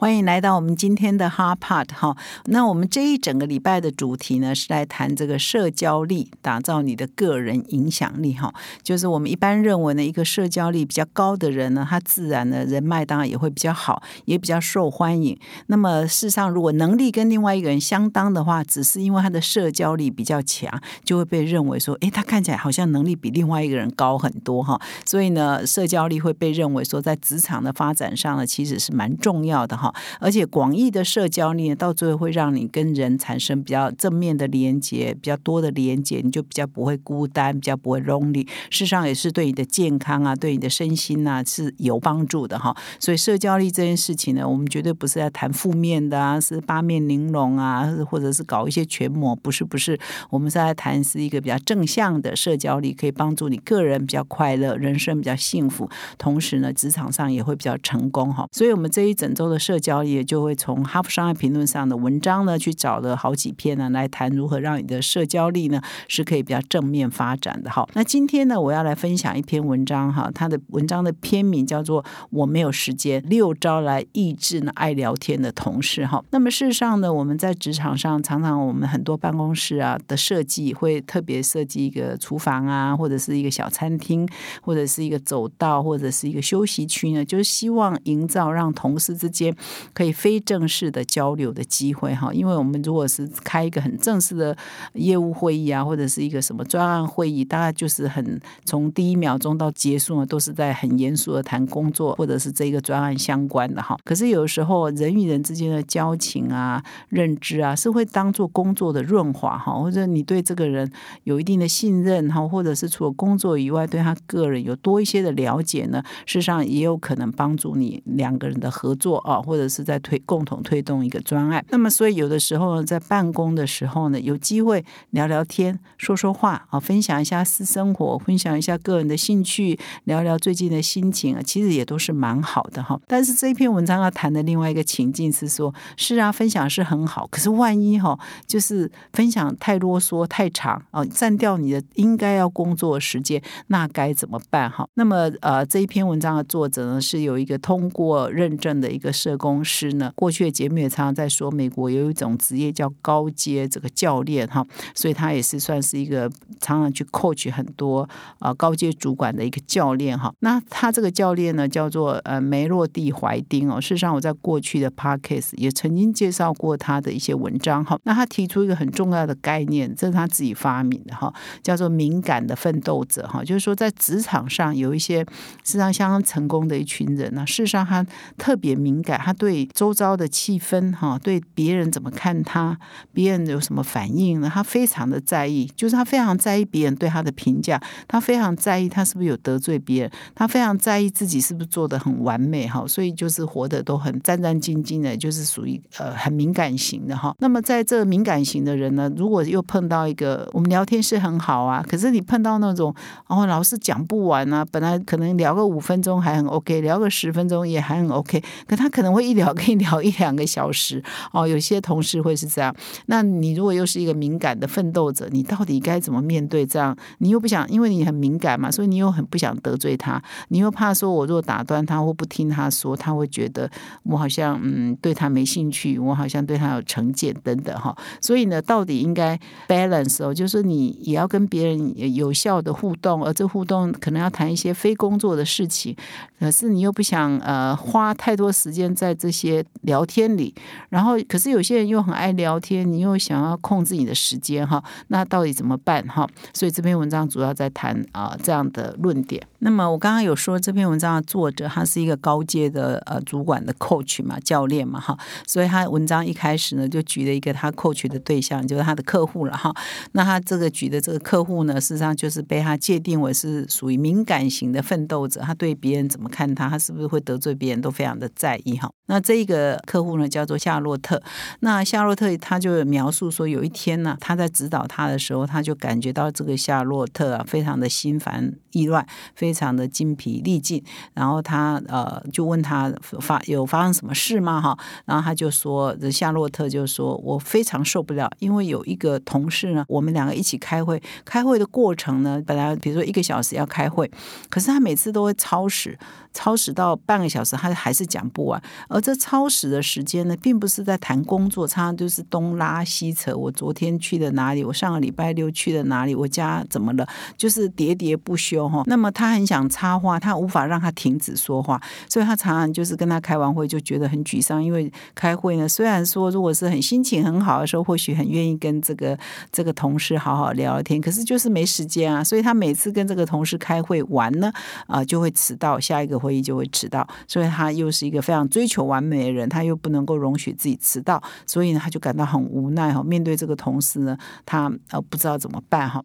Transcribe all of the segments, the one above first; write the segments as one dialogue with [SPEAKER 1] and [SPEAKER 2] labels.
[SPEAKER 1] 欢迎来到我们今天的 Hard Part 哈。那我们这一整个礼拜的主题呢，是来谈这个社交力，打造你的个人影响力哈。就是我们一般认为呢，一个社交力比较高的人呢，他自然的人脉当然也会比较好，也比较受欢迎。那么事实上，如果能力跟另外一个人相当的话，只是因为他的社交力比较强，就会被认为说，诶，他看起来好像能力比另外一个人高很多哈。所以呢，社交力会被认为说，在职场的发展上呢，其实是蛮重要的哈。而且广义的社交力到最后会让你跟人产生比较正面的连接，比较多的连接，你就比较不会孤单，比较不会 lonely。事实上也是对你的健康啊，对你的身心啊是有帮助的哈。所以社交力这件事情呢，我们绝对不是在谈负面的啊，是八面玲珑啊，或者是搞一些权谋，不是不是，我们是在谈是一个比较正向的社交力，可以帮助你个人比较快乐，人生比较幸福，同时呢，职场上也会比较成功哈。所以我们这一整周的社交。也就会从《哈佛商业评论》上的文章呢，去找了好几篇呢，来谈如何让你的社交力呢是可以比较正面发展的。哈，那今天呢，我要来分享一篇文章哈，它的文章的篇名叫做《我没有时间六招来抑制呢爱聊天的同事》哈。那么事实上呢，我们在职场上常常我们很多办公室啊的设计会特别设计一个厨房啊，或者是一个小餐厅，或者是一个走道，或者是一个休息区呢，就是希望营造让同事之间。可以非正式的交流的机会哈，因为我们如果是开一个很正式的业务会议啊，或者是一个什么专案会议，大概就是很从第一秒钟到结束呢，都是在很严肃的谈工作或者是这个专案相关的哈。可是有时候人与人之间的交情啊、认知啊，是会当做工作的润滑哈，或者你对这个人有一定的信任哈，或者是除了工作以外，对他个人有多一些的了解呢，事实上也有可能帮助你两个人的合作啊，或者是。在推共同推动一个专案，那么所以有的时候在办公的时候呢，有机会聊聊天、说说话啊，分享一下私生活，分享一下个人的兴趣，聊聊最近的心情啊，其实也都是蛮好的哈。但是这一篇文章要谈的另外一个情境是说，是啊，分享是很好，可是万一哈，就是分享太啰嗦、太长啊，占掉你的应该要工作时间，那该怎么办哈？那么呃，这一篇文章的作者呢，是有一个通过认证的一个社工公司呢，过去的节目也常常在说，美国有一种职业叫高阶这个教练哈，所以他也是算是一个常常去 coach 很多啊高阶主管的一个教练哈。那他这个教练呢，叫做呃梅洛蒂怀丁哦。事实上，我在过去的 podcast 也曾经介绍过他的一些文章哈。那他提出一个很重要的概念，这是他自己发明的哈，叫做敏感的奋斗者哈。就是说，在职场上有一些事实上相当成功的一群人呢，事实上他特别敏感，他对周遭的气氛，哈，对别人怎么看他，别人有什么反应呢？他非常的在意，就是他非常在意别人对他的评价，他非常在意他是不是有得罪别人，他非常在意自己是不是做的很完美，哈，所以就是活得都很战战兢兢的，就是属于呃很敏感型的哈。那么在这敏感型的人呢，如果又碰到一个我们聊天是很好啊，可是你碰到那种哦老是讲不完啊，本来可能聊个五分钟还很 OK，聊个十分钟也还很 OK，可他可能会一聊。可以聊一两个小时哦，有些同事会是这样。那你如果又是一个敏感的奋斗者，你到底该怎么面对这样？你又不想，因为你很敏感嘛，所以你又很不想得罪他，你又怕说，我如果打断他或不听他说，他会觉得我好像嗯对他没兴趣，我好像对他有成见等等哈。所以呢，到底应该 balance 哦，就是你也要跟别人有效的互动，而这互动可能要谈一些非工作的事情，可是你又不想呃花太多时间在在这些。聊天里，然后可是有些人又很爱聊天，你又想要控制你的时间哈，那到底怎么办哈？所以这篇文章主要在谈啊这样的论点。那么我刚刚有说这篇文章的作者他是一个高阶的呃主管的 coach 嘛教练嘛哈，所以他文章一开始呢就举了一个他 coach 的对象就是他的客户了哈。那他这个举的这个客户呢，事实上就是被他界定为是属于敏感型的奋斗者，他对别人怎么看他，他是不是会得罪别人都非常的在意哈。那这一个客户呢叫做夏洛特。那夏洛特他就描述说，有一天呢，他在指导他的时候，他就感觉到这个夏洛特啊，非常的心烦意乱，非常的精疲力尽。然后他呃就问他发有发生什么事吗？哈，然后他就说，夏洛特就说我非常受不了，因为有一个同事呢，我们两个一起开会，开会的过程呢，本来比如说一个小时要开会，可是他每次都会超时。超时到半个小时，他还是讲不完。而这超时的时间呢，并不是在谈工作，常常就是东拉西扯。我昨天去了哪里？我上个礼拜六去了哪里？我家怎么了？就是喋喋不休哈。那么他很想插话，他无法让他停止说话，所以他常常就是跟他开完会就觉得很沮丧。因为开会呢，虽然说如果是很心情很好的时候，或许很愿意跟这个这个同事好好聊聊天，可是就是没时间啊。所以他每次跟这个同事开会完呢，啊，就会迟到下一个。会议就会迟到，所以他又是一个非常追求完美的人，他又不能够容许自己迟到，所以呢，他就感到很无奈哈。面对这个同事呢，他呃不知道怎么办哈。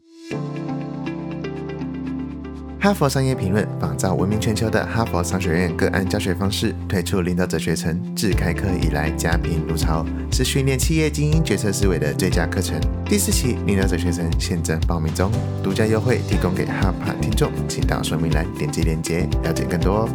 [SPEAKER 2] 哈佛商业评论仿照闻名全球的哈佛商学院个案教学方式，推出领导者学程，自开课以来家贫如潮，是训练企业精英决策思维的最佳课程。第四期领导者学程现正报名中，独家优惠提供给哈帕听众，请到说明栏点击链接了解更多。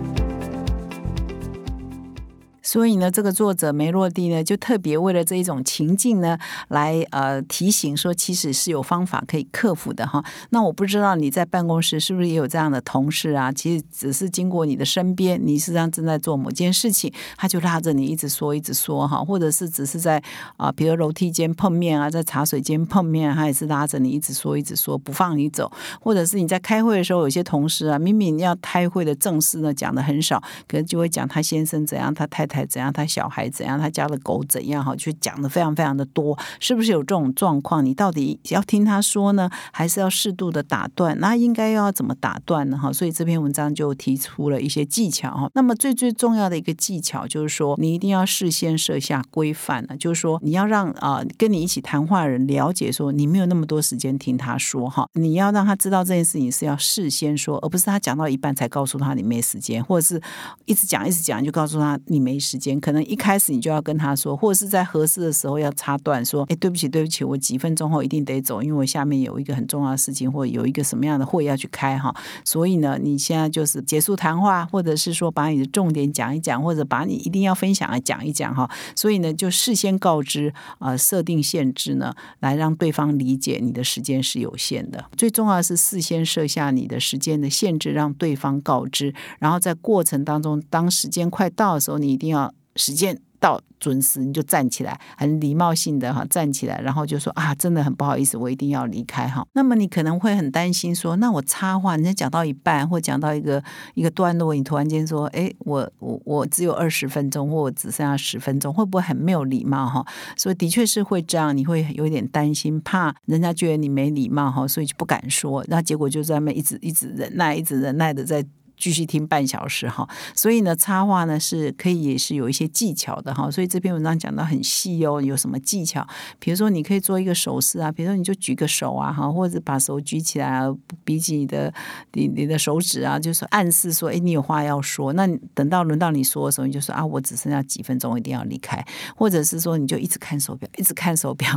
[SPEAKER 1] 所以呢，这个作者梅洛蒂呢，就特别为了这一种情境呢，来呃提醒说，其实是有方法可以克服的哈。那我不知道你在办公室是不是也有这样的同事啊？其实只是经过你的身边，你实际上正在做某件事情，他就拉着你一直说一直说哈，或者是只是在啊，比如楼梯间碰面啊，在茶水间碰面，他也是拉着你一直说一直说，不放你走。或者是你在开会的时候，有些同事啊，明明要开会的正事呢讲的很少，可能就会讲他先生怎样，他太太。怎样？他小孩怎样？他家的狗怎样？哈，就讲的非常非常的多，是不是有这种状况？你到底要听他说呢，还是要适度的打断？那应该要怎么打断呢？哈，所以这篇文章就提出了一些技巧哈。那么最最重要的一个技巧就是说，你一定要事先设下规范呢，就是说你要让啊跟你一起谈话的人了解说，你没有那么多时间听他说哈，你要让他知道这件事情是要事先说，而不是他讲到一半才告诉他你没时间，或者是一直讲一直讲就告诉他你没时。时间可能一开始你就要跟他说，或者是在合适的时候要插断说：“哎，对不起，对不起，我几分钟后一定得走，因为我下面有一个很重要的事情，或者有一个什么样的会要去开哈。”所以呢，你现在就是结束谈话，或者是说把你的重点讲一讲，或者把你一定要分享的讲一讲哈。所以呢，就事先告知啊，设定限制呢，来让对方理解你的时间是有限的。最重要是事先设下你的时间的限制，让对方告知，然后在过程当中，当时间快到的时候，你一定要。时间到准时，你就站起来，很礼貌性的哈站起来，然后就说啊，真的很不好意思，我一定要离开哈。那么你可能会很担心说，那我插话，人家讲到一半或讲到一个一个段落，你突然间说，哎，我我我只有二十分钟，或我只剩下十分钟，会不会很没有礼貌哈？所以的确是会这样，你会有点担心，怕人家觉得你没礼貌哈，所以就不敢说，那结果就在那一直一直忍耐，一直忍耐的在。继续听半小时哈，所以呢，插话呢是可以也是有一些技巧的哈，所以这篇文章讲的很细哦，有什么技巧？比如说你可以做一个手势啊，比如说你就举个手啊哈，或者把手举起来啊，比起你的你你的手指啊，就是暗示说，哎，你有话要说。那等到轮到你说的时候，你就说啊，我只剩下几分钟，一定要离开，或者是说你就一直看手表，一直看手表。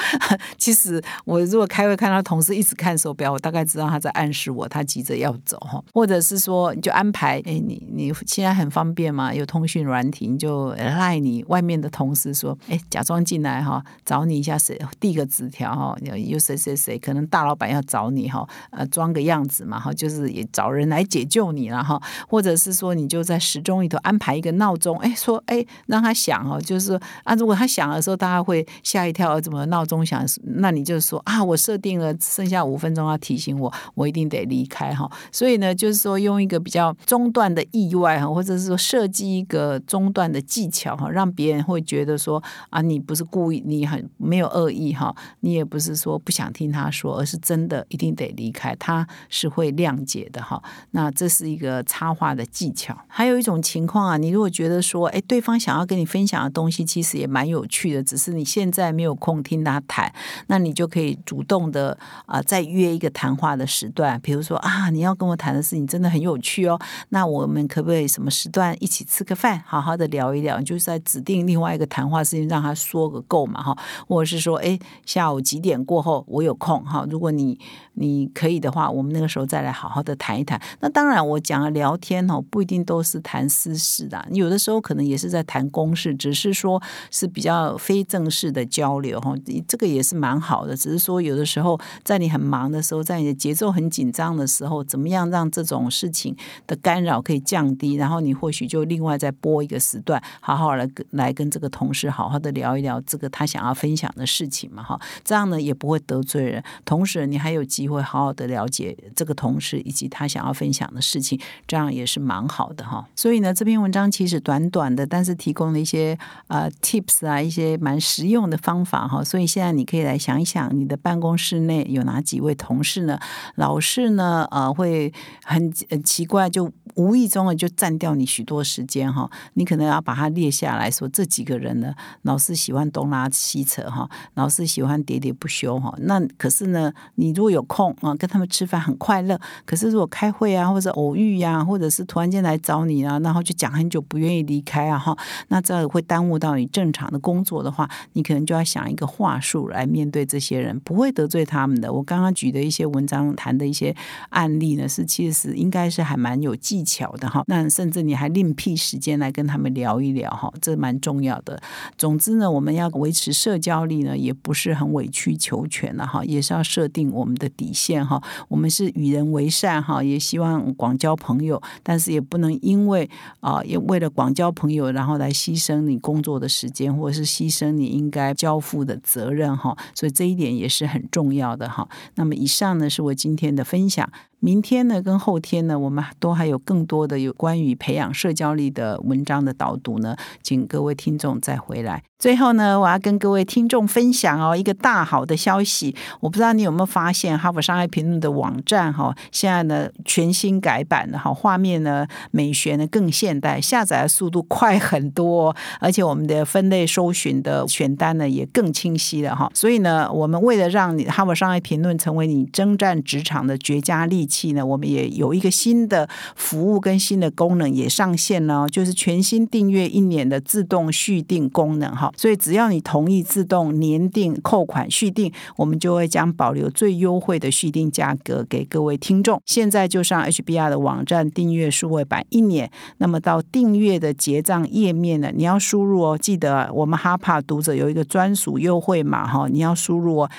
[SPEAKER 1] 其实我如果开会看到同事一直看手表，我大概知道他在暗示我他急着要走，或者是说。你就安排，哎，你你现在很方便嘛？有通讯软体，你就赖你外面的同事说，哎，假装进来哈，找你一下谁递个纸条哈，有谁谁谁，可能大老板要找你哈，呃，装个样子嘛哈，就是也找人来解救你了哈，或者是说你就在时钟里头安排一个闹钟，哎，说哎让他响哦，就是说啊，如果他响的时候，大家会吓一跳，怎么闹钟响？那你就说啊，我设定了剩下五分钟要提醒我，我一定得离开哈。所以呢，就是说用一个。比较中断的意外哈，或者是说设计一个中断的技巧哈，让别人会觉得说啊，你不是故意，你很没有恶意哈，你也不是说不想听他说，而是真的一定得离开，他是会谅解的哈。那这是一个插话的技巧。还有一种情况啊，你如果觉得说，哎，对方想要跟你分享的东西其实也蛮有趣的，只是你现在没有空听他谈，那你就可以主动的啊，再约一个谈话的时段，比如说啊，你要跟我谈的事情真的很有。趣哦。那我们可不可以什么时段一起吃个饭，好好的聊一聊？就是在指定另外一个谈话时间，让他说个够嘛哈，或者是说，哎，下午几点过后我有空哈？如果你你可以的话，我们那个时候再来好好的谈一谈。那当然，我讲了聊天哦，不一定都是谈私事的，有的时候可能也是在谈公事，只是说是比较非正式的交流哈。这个也是蛮好的，只是说有的时候在你很忙的时候，在你的节奏很紧张的时候，怎么样让这种事情的干扰可以降低？然后你或许就另外再拨一个时段，好好来跟来跟这个同事好好的聊一聊这个他想要分享的事情嘛哈。这样呢也不会得罪人，同时你还有机会好好的了解这个同事以及他想要分享的事情，这样也是蛮好的哈。所以呢，这篇文章其实短短的，但是提供了一些呃 tips 啊，一些蛮实用的方法哈。所以现在你可以来想一想，你的办公室内有哪几位同事呢？老是呢呃会很很奇怪，就无意中的就占掉你许多时间哈。你可能要把它列下来说，这几个人呢，老是喜欢东拉西扯哈，老是喜欢喋喋不休哈。那可是呢，你如果有空啊，跟他们吃饭很快乐。可是如果开会啊，或者偶遇呀，或者是突然间来找你啊，然后就讲很久不愿意离开啊哈，那这会耽误到你正常的工作的话，你可能就要想一个话术来面对这些人，不会得罪他们的。我刚刚举的一些文章谈的一些案例呢，是其实应该是还蛮有技巧的哈。那甚至你还另辟时间来跟他们聊一聊哈，这蛮重要的。总之呢，我们要维持社交力呢，也不是很委曲求全了哈，也是要设定我们的底线哈。我们是与人为善哈，也希望广交朋友，但是也不能因为啊，也为了广交朋友，然后来牺牲你工作的时间，或者是牺牲你应该交付的责任哈。所以这一点也是很重要的哈。那么以上呢，是我今天的分享。明天呢，跟后天呢，我们都还有更多的有关于培养社交力的文章的导读呢，请各位听众再回来。最后呢，我要跟各位听众分享哦，一个大好的消息。我不知道你有没有发现，《哈佛商业评论》的网站哈，现在呢全新改版的哈，画面呢美学呢更现代，下载的速度快很多，而且我们的分类搜寻的选单呢也更清晰了哈。所以呢，我们为了让你《哈佛商业评论》成为你征战职场的绝佳利器呢，我们也有一个新的服务跟新的功能也上线了，就是全新订阅一年的自动续订功能哈。所以只要你同意自动年订扣款续订，我们就会将保留最优惠的续订价格给各位听众。现在就上 HBR 的网站订阅数位版一年，那么到订阅的结账页面呢，你要输入哦，记得我们哈帕读者有一个专属优惠码哈，你要输入哦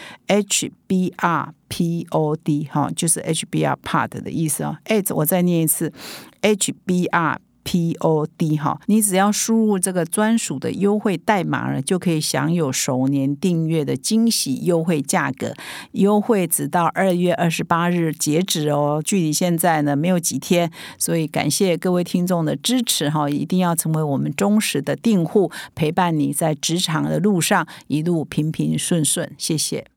[SPEAKER 1] b r p o d 哈，就是 HBR Pod 的意思哦。哎，我再念一次 HBR。P O D 哈，你只要输入这个专属的优惠代码呢，就可以享有首年订阅的惊喜优惠价格。优惠直到二月二十八日截止哦，距离现在呢没有几天，所以感谢各位听众的支持哈，一定要成为我们忠实的订户，陪伴你在职场的路上一路平平顺顺，谢谢。